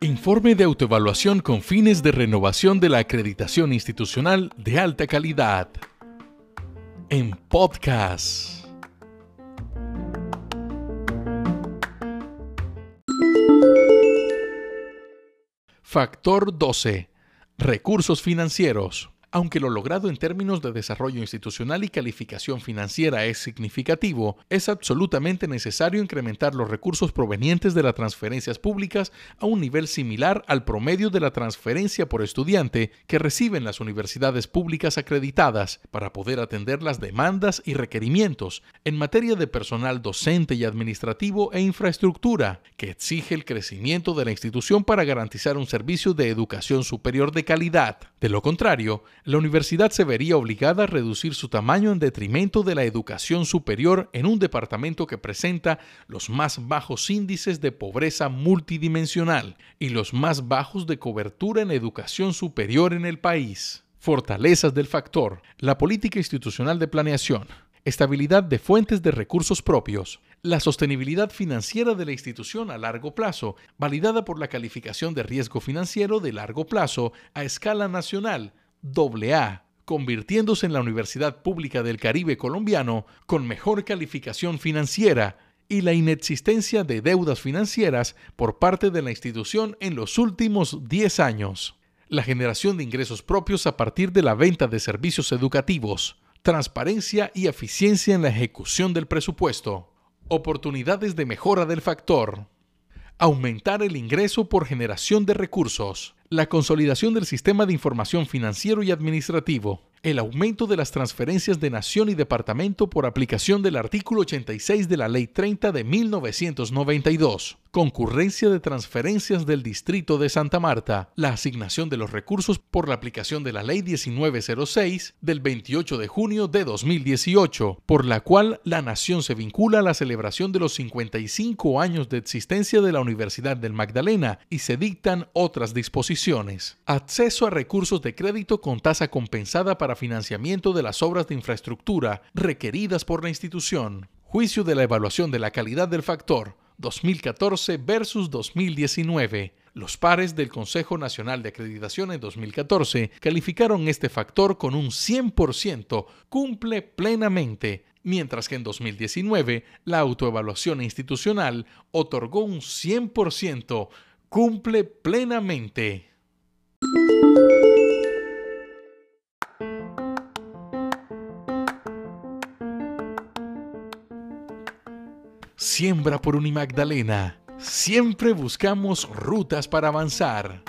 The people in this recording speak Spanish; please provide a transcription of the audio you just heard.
Informe de autoevaluación con fines de renovación de la acreditación institucional de alta calidad. En podcast. Factor 12. Recursos financieros. Aunque lo logrado en términos de desarrollo institucional y calificación financiera es significativo, es absolutamente necesario incrementar los recursos provenientes de las transferencias públicas a un nivel similar al promedio de la transferencia por estudiante que reciben las universidades públicas acreditadas para poder atender las demandas y requerimientos en materia de personal docente y administrativo e infraestructura exige el crecimiento de la institución para garantizar un servicio de educación superior de calidad. De lo contrario, la universidad se vería obligada a reducir su tamaño en detrimento de la educación superior en un departamento que presenta los más bajos índices de pobreza multidimensional y los más bajos de cobertura en educación superior en el país. Fortalezas del factor. La política institucional de planeación. Estabilidad de fuentes de recursos propios. La sostenibilidad financiera de la institución a largo plazo, validada por la calificación de riesgo financiero de largo plazo a escala nacional, AA, convirtiéndose en la Universidad Pública del Caribe colombiano con mejor calificación financiera y la inexistencia de deudas financieras por parte de la institución en los últimos 10 años. La generación de ingresos propios a partir de la venta de servicios educativos, transparencia y eficiencia en la ejecución del presupuesto. Oportunidades de mejora del factor. Aumentar el ingreso por generación de recursos. La consolidación del sistema de información financiero y administrativo el aumento de las transferencias de nación y departamento por aplicación del artículo 86 de la Ley 30 de 1992, concurrencia de transferencias del Distrito de Santa Marta, la asignación de los recursos por la aplicación de la Ley 1906 del 28 de junio de 2018, por la cual la nación se vincula a la celebración de los 55 años de existencia de la Universidad del Magdalena y se dictan otras disposiciones. Acceso a recursos de crédito con tasa compensada para financiamiento de las obras de infraestructura requeridas por la institución. Juicio de la evaluación de la calidad del factor 2014 versus 2019. Los pares del Consejo Nacional de Acreditación en 2014 calificaron este factor con un 100%, cumple plenamente, mientras que en 2019 la autoevaluación institucional otorgó un 100%, cumple plenamente. Siembra por Unimagdalena. Siempre buscamos rutas para avanzar.